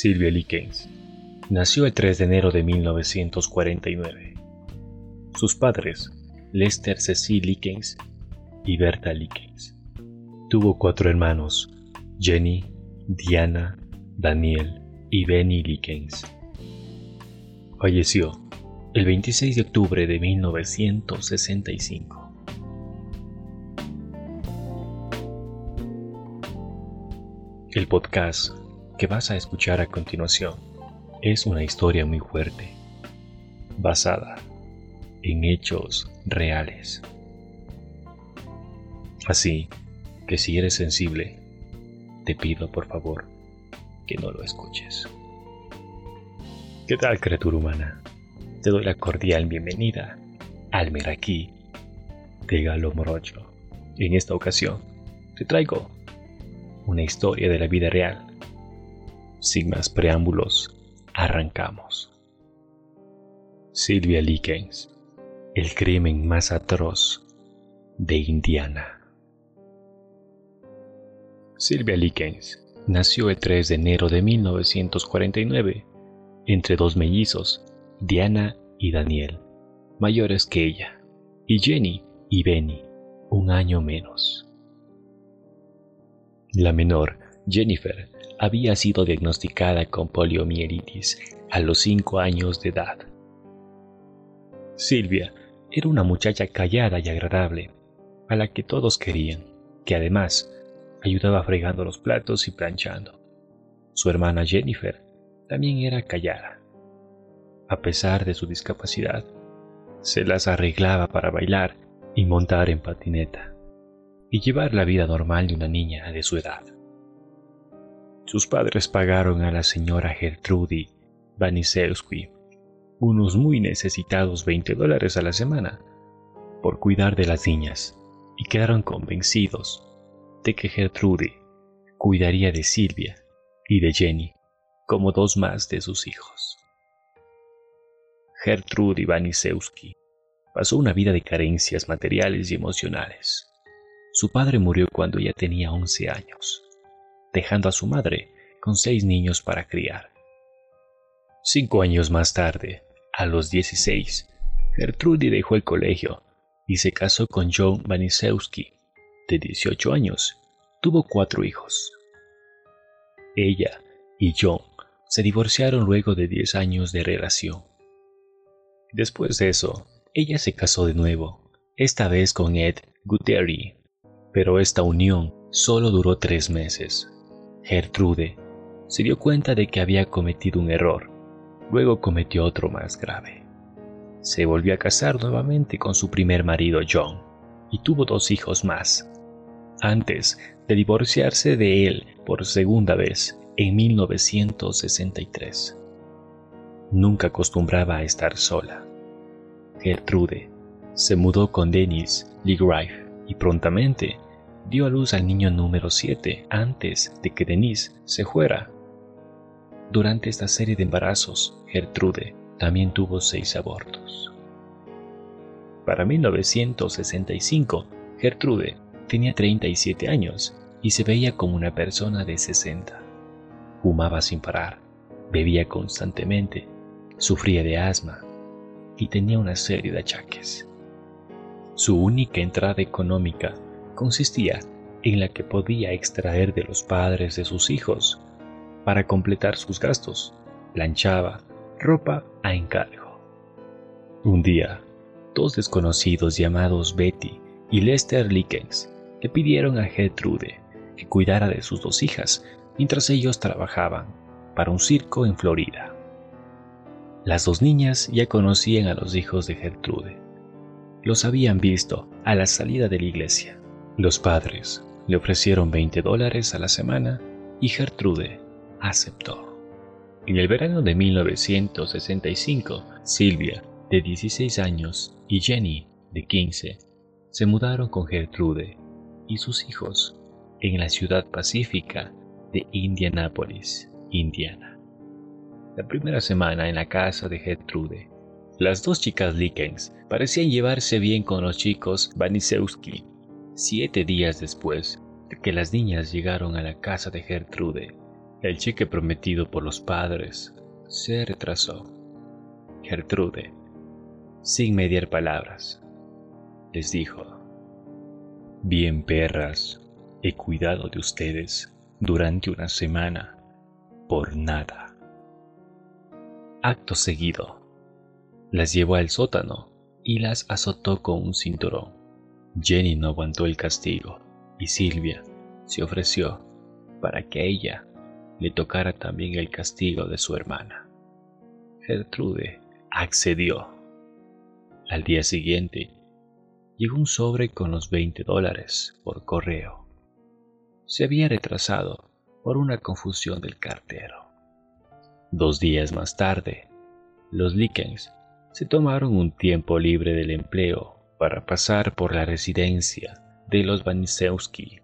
Sylvia Likens nació el 3 de enero de 1949. Sus padres, Lester Cecil Likens y Berta Likens. Tuvo cuatro hermanos, Jenny, Diana, Daniel y Benny Likens. Falleció el 26 de octubre de 1965. El podcast que vas a escuchar a continuación es una historia muy fuerte, basada en hechos reales. Así que si eres sensible, te pido por favor que no lo escuches. ¿Qué tal criatura humana? Te doy la cordial bienvenida al Meraquí de Galo Morocho. En esta ocasión te traigo una historia de la vida real sin más preámbulos, arrancamos. Silvia Likens, el crimen más atroz de Indiana. Silvia Likens nació el 3 de enero de 1949 entre dos mellizos, Diana y Daniel, mayores que ella, y Jenny y Benny, un año menos. La menor, Jennifer, había sido diagnosticada con poliomielitis a los 5 años de edad. Silvia era una muchacha callada y agradable, a la que todos querían, que además ayudaba fregando los platos y planchando. Su hermana Jennifer también era callada. A pesar de su discapacidad, se las arreglaba para bailar y montar en patineta, y llevar la vida normal de una niña de su edad. Sus padres pagaron a la señora Gertrude Vanisewski unos muy necesitados 20 dólares a la semana por cuidar de las niñas y quedaron convencidos de que Gertrude cuidaría de Silvia y de Jenny como dos más de sus hijos. Gertrude Vanisewski pasó una vida de carencias materiales y emocionales. Su padre murió cuando ella tenía 11 años dejando a su madre con seis niños para criar. Cinco años más tarde, a los 16, Gertrude dejó el colegio y se casó con John Vanisewski, de 18 años. Tuvo cuatro hijos. Ella y John se divorciaron luego de 10 años de relación. Después de eso, ella se casó de nuevo, esta vez con Ed Guthrie, pero esta unión solo duró tres meses. Gertrude se dio cuenta de que había cometido un error. Luego cometió otro más grave. Se volvió a casar nuevamente con su primer marido John y tuvo dos hijos más. Antes de divorciarse de él por segunda vez en 1963. Nunca acostumbraba a estar sola. Gertrude se mudó con Dennis Legrife y prontamente dio a luz al niño número 7 antes de que Denise se fuera. Durante esta serie de embarazos, Gertrude también tuvo seis abortos. Para 1965, Gertrude tenía 37 años y se veía como una persona de 60. Fumaba sin parar, bebía constantemente, sufría de asma y tenía una serie de achaques. Su única entrada económica consistía en la que podía extraer de los padres de sus hijos para completar sus gastos. Planchaba ropa a encargo. Un día, dos desconocidos llamados Betty y Lester Likens le pidieron a Gertrude que cuidara de sus dos hijas mientras ellos trabajaban para un circo en Florida. Las dos niñas ya conocían a los hijos de Gertrude. Los habían visto a la salida de la iglesia. Los padres le ofrecieron 20 dólares a la semana y Gertrude aceptó. En el verano de 1965, Silvia, de 16 años, y Jenny, de 15, se mudaron con Gertrude y sus hijos en la ciudad pacífica de Indianápolis, Indiana. La primera semana en la casa de Gertrude, las dos chicas Likens parecían llevarse bien con los chicos Vanisewski. Siete días después de que las niñas llegaron a la casa de Gertrude, el cheque prometido por los padres se retrasó. Gertrude, sin mediar palabras, les dijo, Bien perras, he cuidado de ustedes durante una semana por nada. Acto seguido, las llevó al sótano y las azotó con un cinturón. Jenny no aguantó el castigo y Silvia se ofreció para que ella le tocara también el castigo de su hermana. Gertrude accedió. Al día siguiente, llegó un sobre con los 20 dólares por correo. Se había retrasado por una confusión del cartero. Dos días más tarde, los Likens se tomaron un tiempo libre del empleo para pasar por la residencia de los Vanisewski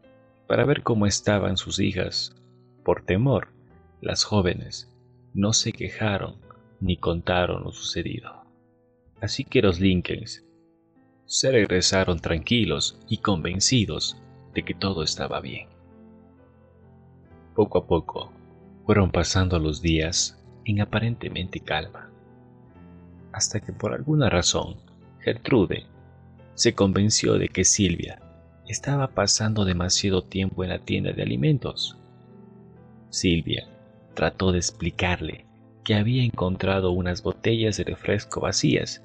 para ver cómo estaban sus hijas. Por temor, las jóvenes no se quejaron ni contaron lo sucedido. Así que los Lincolns se regresaron tranquilos y convencidos de que todo estaba bien. Poco a poco fueron pasando los días en aparentemente calma, hasta que por alguna razón Gertrude se convenció de que Silvia estaba pasando demasiado tiempo en la tienda de alimentos. Silvia trató de explicarle que había encontrado unas botellas de refresco vacías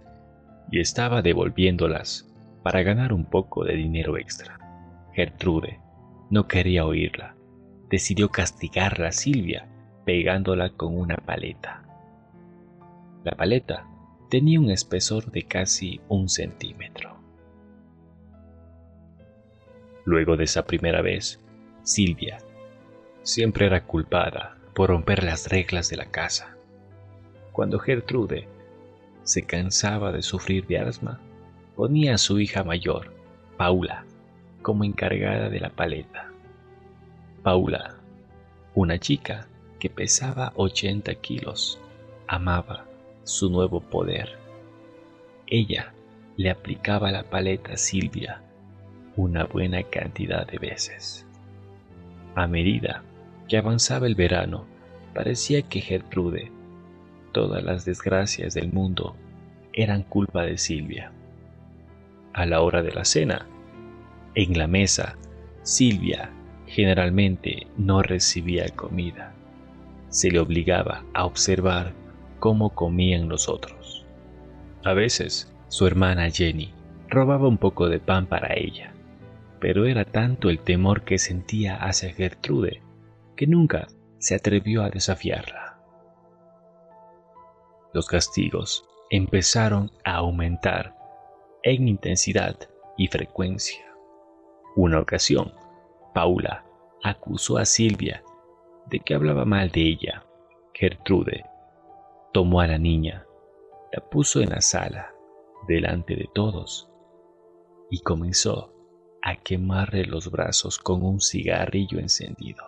y estaba devolviéndolas para ganar un poco de dinero extra. Gertrude no quería oírla decidió castigarla a Silvia pegándola con una paleta. La paleta tenía un espesor de casi un centímetro. Luego de esa primera vez, Silvia siempre era culpada por romper las reglas de la casa. Cuando Gertrude se cansaba de sufrir de asma, ponía a su hija mayor, Paula, como encargada de la paleta. Paula, una chica que pesaba 80 kilos, amaba su nuevo poder. Ella le aplicaba la paleta a Silvia una buena cantidad de veces. A medida que avanzaba el verano, parecía que Gertrude, todas las desgracias del mundo, eran culpa de Silvia. A la hora de la cena, en la mesa, Silvia generalmente no recibía comida. Se le obligaba a observar cómo comían los otros. A veces, su hermana Jenny robaba un poco de pan para ella, pero era tanto el temor que sentía hacia Gertrude que nunca se atrevió a desafiarla. Los castigos empezaron a aumentar en intensidad y frecuencia. Una ocasión, Paula acusó a Silvia de que hablaba mal de ella. Gertrude tomó a la niña, la puso en la sala, delante de todos, y comenzó a quemarle los brazos con un cigarrillo encendido.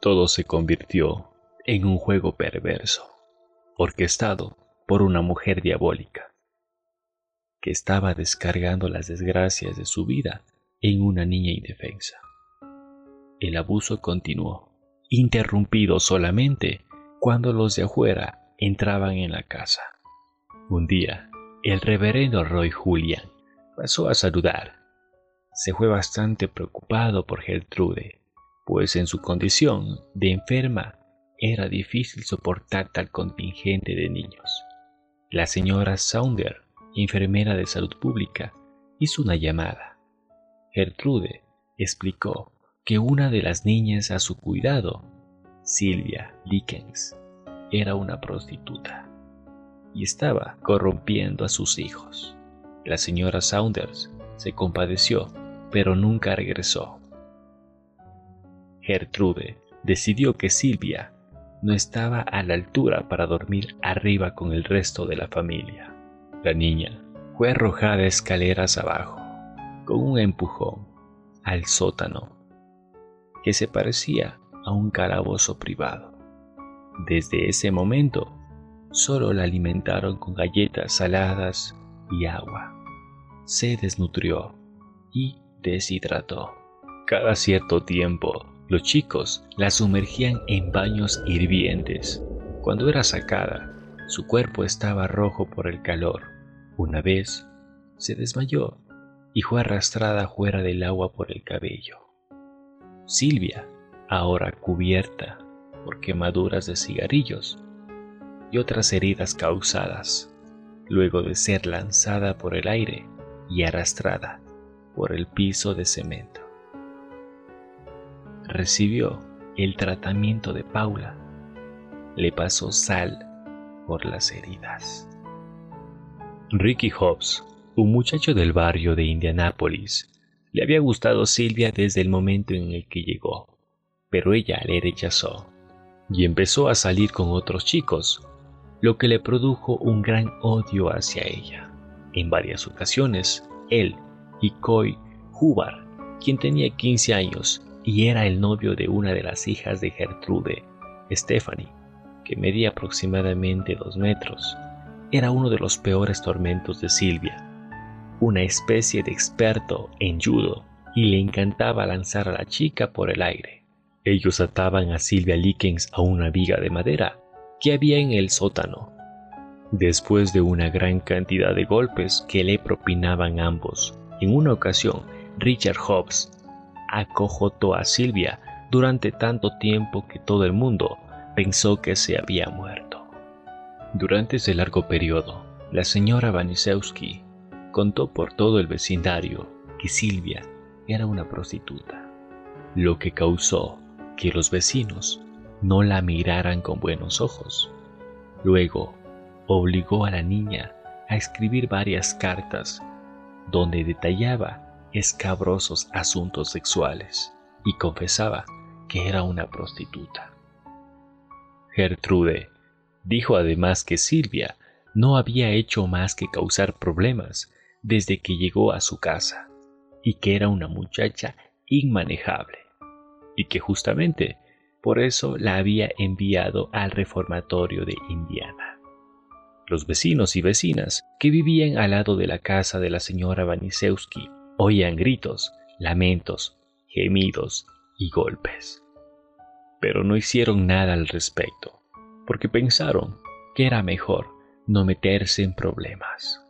Todo se convirtió en un juego perverso, orquestado por una mujer diabólica, que estaba descargando las desgracias de su vida en una niña indefensa. El abuso continuó, interrumpido solamente cuando los de afuera entraban en la casa. Un día, el reverendo Roy Julian pasó a saludar. Se fue bastante preocupado por Gertrude, pues en su condición de enferma era difícil soportar tal contingente de niños. La señora Saunder, enfermera de salud pública, hizo una llamada Gertrude explicó que una de las niñas a su cuidado, Silvia Likens, era una prostituta y estaba corrompiendo a sus hijos. La señora Saunders se compadeció, pero nunca regresó. Gertrude decidió que Silvia no estaba a la altura para dormir arriba con el resto de la familia. La niña fue arrojada escaleras abajo con un empujón al sótano que se parecía a un calabozo privado. Desde ese momento, solo la alimentaron con galletas saladas y agua. Se desnutrió y deshidrató. Cada cierto tiempo, los chicos la sumergían en baños hirvientes. Cuando era sacada, su cuerpo estaba rojo por el calor. Una vez, se desmayó y fue arrastrada fuera del agua por el cabello. Silvia, ahora cubierta por quemaduras de cigarrillos y otras heridas causadas, luego de ser lanzada por el aire y arrastrada por el piso de cemento. Recibió el tratamiento de Paula. Le pasó sal por las heridas. Ricky Hobbs, un muchacho del barrio de Indianápolis, le había gustado Silvia desde el momento en el que llegó, pero ella le rechazó y empezó a salir con otros chicos, lo que le produjo un gran odio hacia ella. En varias ocasiones, él y Coy Hubbard, quien tenía 15 años y era el novio de una de las hijas de Gertrude, Stephanie, que medía aproximadamente dos metros, era uno de los peores tormentos de Silvia, una especie de experto en judo, y le encantaba lanzar a la chica por el aire. Ellos ataban a Silvia Likens a una viga de madera que había en el sótano. Después de una gran cantidad de golpes que le propinaban ambos, en una ocasión Richard Hobbs acojotó a Silvia durante tanto tiempo que todo el mundo pensó que se había muerto. Durante ese largo periodo, la señora Vanisewski contó por todo el vecindario que Silvia era una prostituta, lo que causó que los vecinos no la miraran con buenos ojos. Luego, obligó a la niña a escribir varias cartas donde detallaba escabrosos asuntos sexuales y confesaba que era una prostituta. Gertrude dijo además que Silvia no había hecho más que causar problemas desde que llegó a su casa y que era una muchacha inmanejable y que justamente por eso la había enviado al reformatorio de Indiana. Los vecinos y vecinas que vivían al lado de la casa de la señora Vanisewski oían gritos, lamentos, gemidos y golpes. Pero no hicieron nada al respecto, porque pensaron que era mejor no meterse en problemas.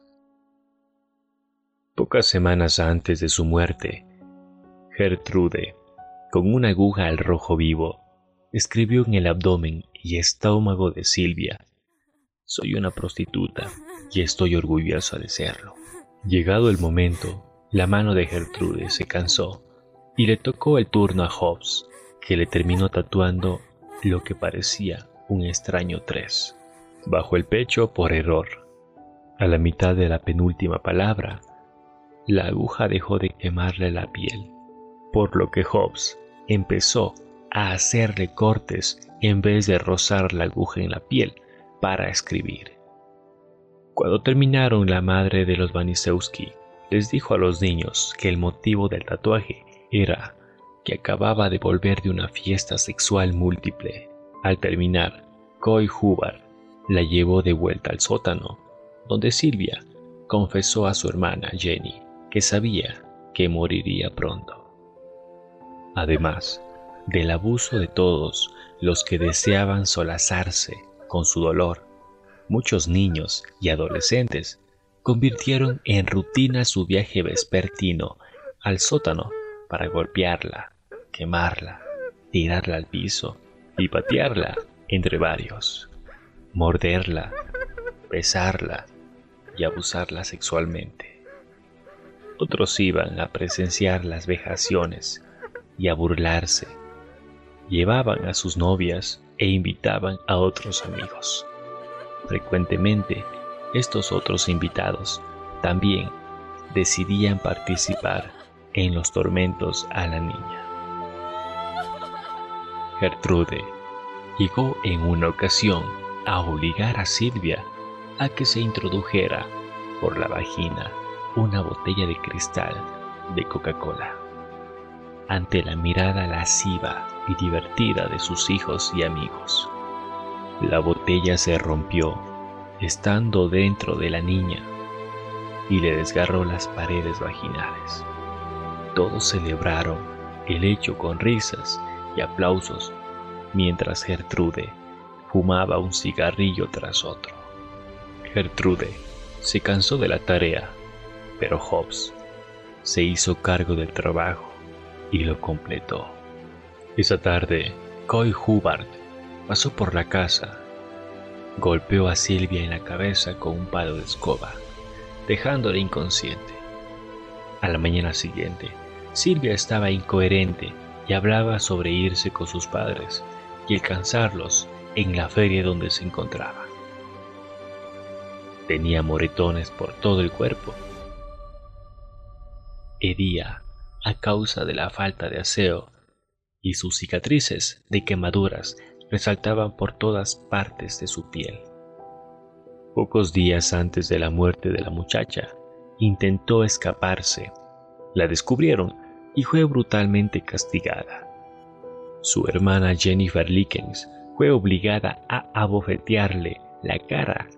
Pocas semanas antes de su muerte, Gertrude, con una aguja al rojo vivo, escribió en el abdomen y estómago de Silvia, Soy una prostituta y estoy orgullosa de serlo. Llegado el momento, la mano de Gertrude se cansó y le tocó el turno a Hobbs, que le terminó tatuando lo que parecía un extraño tres, bajo el pecho por error. A la mitad de la penúltima palabra, la aguja dejó de quemarle la piel, por lo que Hobbs empezó a hacerle cortes en vez de rozar la aguja en la piel para escribir. Cuando terminaron, la madre de los Vanisewski les dijo a los niños que el motivo del tatuaje era que acababa de volver de una fiesta sexual múltiple. Al terminar, Coy Hubbard la llevó de vuelta al sótano, donde Silvia confesó a su hermana Jenny que sabía que moriría pronto. Además del abuso de todos los que deseaban solazarse con su dolor, muchos niños y adolescentes convirtieron en rutina su viaje vespertino al sótano para golpearla, quemarla, tirarla al piso y patearla entre varios, morderla, besarla y abusarla sexualmente. Otros iban a presenciar las vejaciones y a burlarse. Llevaban a sus novias e invitaban a otros amigos. Frecuentemente estos otros invitados también decidían participar en los tormentos a la niña. Gertrude llegó en una ocasión a obligar a Silvia a que se introdujera por la vagina una botella de cristal de Coca-Cola. Ante la mirada lasciva y divertida de sus hijos y amigos, La botella se rompió, estando dentro de la niña, y le desgarró las paredes vaginales. Todos celebraron el hecho con risas y aplausos, mientras Gertrude fumaba un cigarrillo tras otro. Gertrude se cansó de la tarea, pero Hobbes se hizo cargo del trabajo y lo completó. Esa tarde, Coy Hubbard pasó por la casa, golpeó a Silvia en la cabeza con un palo de escoba, dejándola inconsciente. A la mañana siguiente, Silvia estaba incoherente y hablaba sobre irse con sus padres y alcanzarlos en la feria donde se encontraba. Tenía moretones por todo el cuerpo. Hería a causa de la falta de aseo y sus cicatrices de quemaduras resaltaban por todas partes de su piel. Pocos días antes de la muerte de la muchacha, intentó escaparse. La descubrieron y fue brutalmente castigada. Su hermana Jennifer Likens fue obligada a abofetearle la cara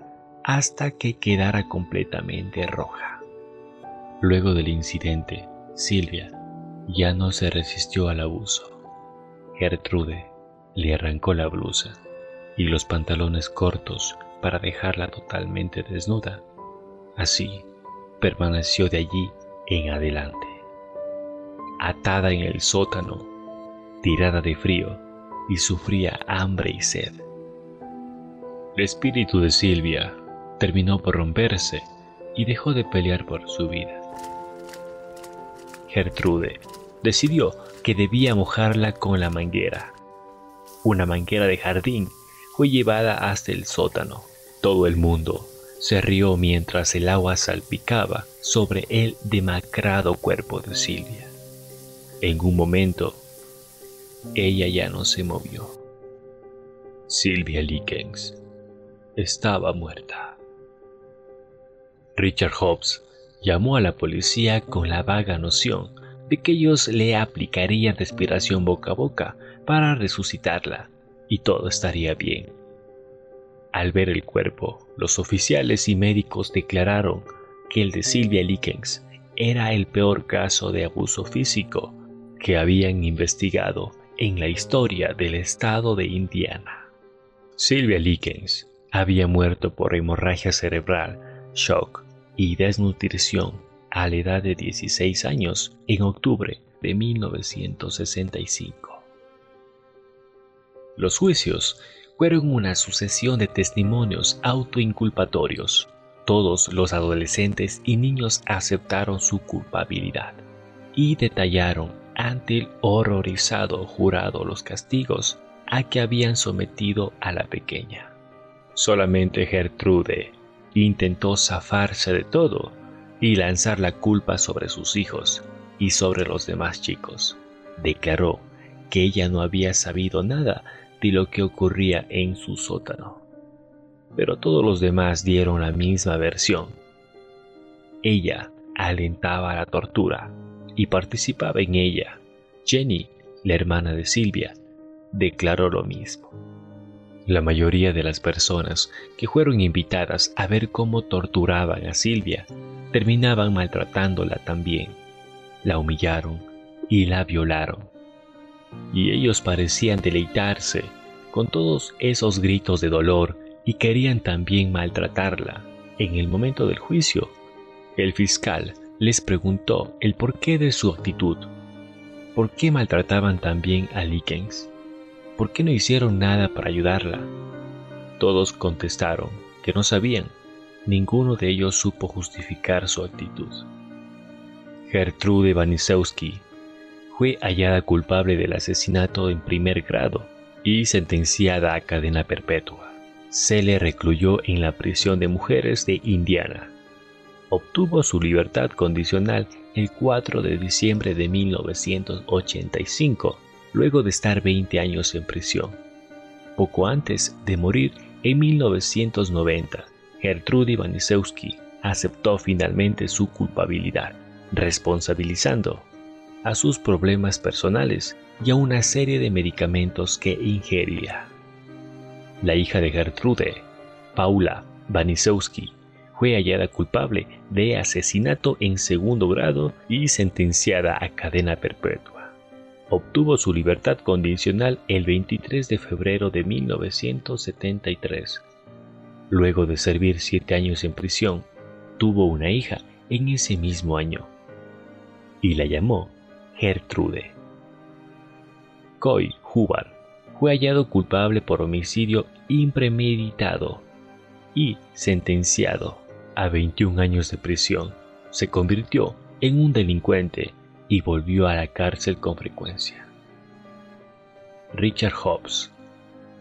hasta que quedara completamente roja. Luego del incidente, Silvia ya no se resistió al abuso. Gertrude le arrancó la blusa y los pantalones cortos para dejarla totalmente desnuda. Así permaneció de allí en adelante, atada en el sótano, tirada de frío y sufría hambre y sed. El espíritu de Silvia terminó por romperse y dejó de pelear por su vida. Gertrude decidió que debía mojarla con la manguera. Una manguera de jardín fue llevada hasta el sótano. Todo el mundo se rió mientras el agua salpicaba sobre el demacrado cuerpo de Silvia. En un momento, ella ya no se movió. Silvia Likens estaba muerta. Richard Hobbs llamó a la policía con la vaga noción de que ellos le aplicarían respiración boca a boca para resucitarla y todo estaría bien. Al ver el cuerpo, los oficiales y médicos declararon que el de Silvia Likens era el peor caso de abuso físico que habían investigado en la historia del estado de Indiana. Silvia Likens había muerto por hemorragia cerebral, shock y desnutrición a la edad de 16 años en octubre de 1965. Los juicios fueron una sucesión de testimonios autoinculpatorios. Todos los adolescentes y niños aceptaron su culpabilidad y detallaron ante el horrorizado jurado los castigos a que habían sometido a la pequeña. Solamente Gertrude intentó zafarse de todo y lanzar la culpa sobre sus hijos y sobre los demás chicos. Declaró que ella no había sabido nada de lo que ocurría en su sótano. Pero todos los demás dieron la misma versión. Ella alentaba la tortura y participaba en ella. Jenny, la hermana de Silvia, declaró lo mismo. La mayoría de las personas que fueron invitadas a ver cómo torturaban a Silvia terminaban maltratándola también. La humillaron y la violaron. Y ellos parecían deleitarse con todos esos gritos de dolor y querían también maltratarla. En el momento del juicio, el fiscal les preguntó el porqué de su actitud. ¿Por qué maltrataban también a Likens? ¿Por qué no hicieron nada para ayudarla? Todos contestaron que no sabían ninguno de ellos supo justificar su actitud. Gertrude Wanisewski fue hallada culpable del asesinato en primer grado y sentenciada a cadena perpetua. Se le recluyó en la prisión de mujeres de Indiana. Obtuvo su libertad condicional el 4 de diciembre de 1985, luego de estar 20 años en prisión. Poco antes de morir en 1990, Gertrude Wanisewski aceptó finalmente su culpabilidad, responsabilizando a sus problemas personales y a una serie de medicamentos que ingería. La hija de Gertrude, Paula Banisowski, fue hallada culpable de asesinato en segundo grado y sentenciada a cadena perpetua. Obtuvo su libertad condicional el 23 de febrero de 1973. Luego de servir siete años en prisión, tuvo una hija en ese mismo año y la llamó Gertrude. Coy Hubbard fue hallado culpable por homicidio impremeditado y sentenciado a 21 años de prisión, se convirtió en un delincuente y volvió a la cárcel con frecuencia. Richard Hobbs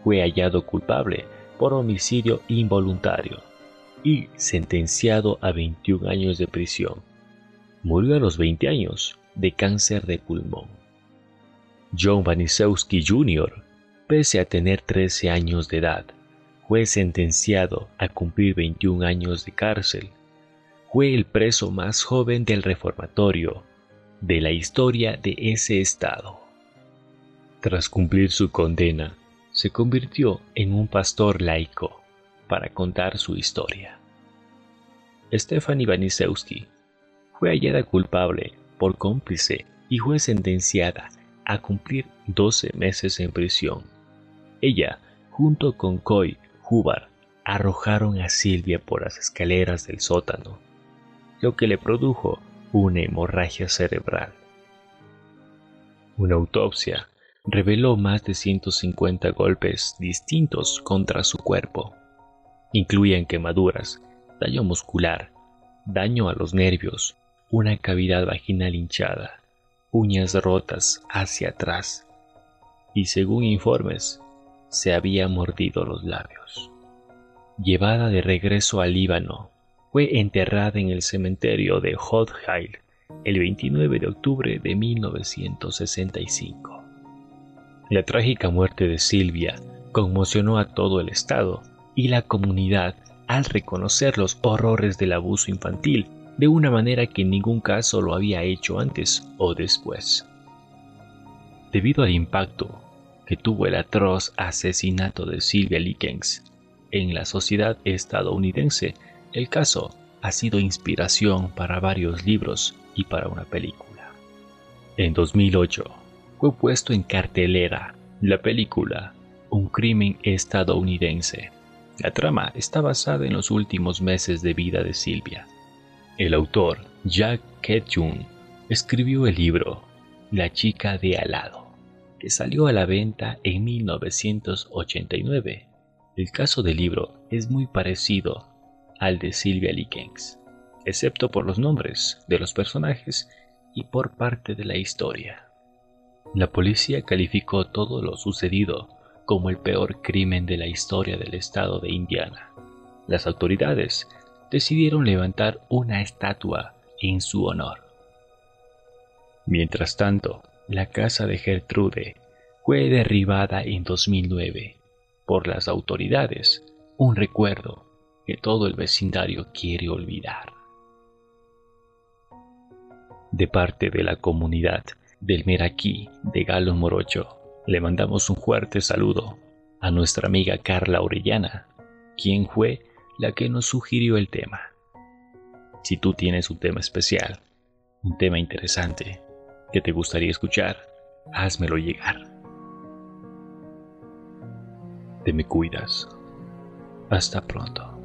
fue hallado culpable por homicidio involuntario y sentenciado a 21 años de prisión. Murió a los 20 años de cáncer de pulmón. John Vanisewski Jr., pese a tener 13 años de edad, fue sentenciado a cumplir 21 años de cárcel. Fue el preso más joven del reformatorio de la historia de ese estado. Tras cumplir su condena, se convirtió en un pastor laico para contar su historia. Stephanie Vanisewski fue hallada culpable por cómplice y fue sentenciada a cumplir 12 meses en prisión. Ella, junto con Coy Hubbard arrojaron a Silvia por las escaleras del sótano, lo que le produjo una hemorragia cerebral. Una autopsia reveló más de 150 golpes distintos contra su cuerpo. Incluían quemaduras, daño muscular, daño a los nervios, una cavidad vaginal hinchada, uñas rotas hacia atrás y según informes, se había mordido los labios. Llevada de regreso al Líbano, fue enterrada en el cementerio de Hodheil el 29 de octubre de 1965. La trágica muerte de Silvia conmocionó a todo el Estado y la comunidad al reconocer los horrores del abuso infantil de una manera que en ningún caso lo había hecho antes o después. Debido al impacto que tuvo el atroz asesinato de Sylvia Likens en la sociedad estadounidense, el caso ha sido inspiración para varios libros y para una película. En 2008 fue puesto en cartelera la película Un crimen estadounidense. La trama está basada en los últimos meses de vida de Silvia. El autor, Jack Ketchum, escribió el libro La chica de al lado que salió a la venta en 1989. El caso del libro es muy parecido al de Sylvia Likens, excepto por los nombres de los personajes y por parte de la historia. La policía calificó todo lo sucedido como el peor crimen de la historia del estado de Indiana. Las autoridades decidieron levantar una estatua en su honor. Mientras tanto, la casa de Gertrude fue derribada en 2009 por las autoridades, un recuerdo que todo el vecindario quiere olvidar. De parte de la comunidad del Meraquí de Galo Morocho, le mandamos un fuerte saludo a nuestra amiga Carla Orellana, quien fue la que nos sugirió el tema. Si tú tienes un tema especial, un tema interesante, que te gustaría escuchar, házmelo llegar. Te me cuidas. Hasta pronto.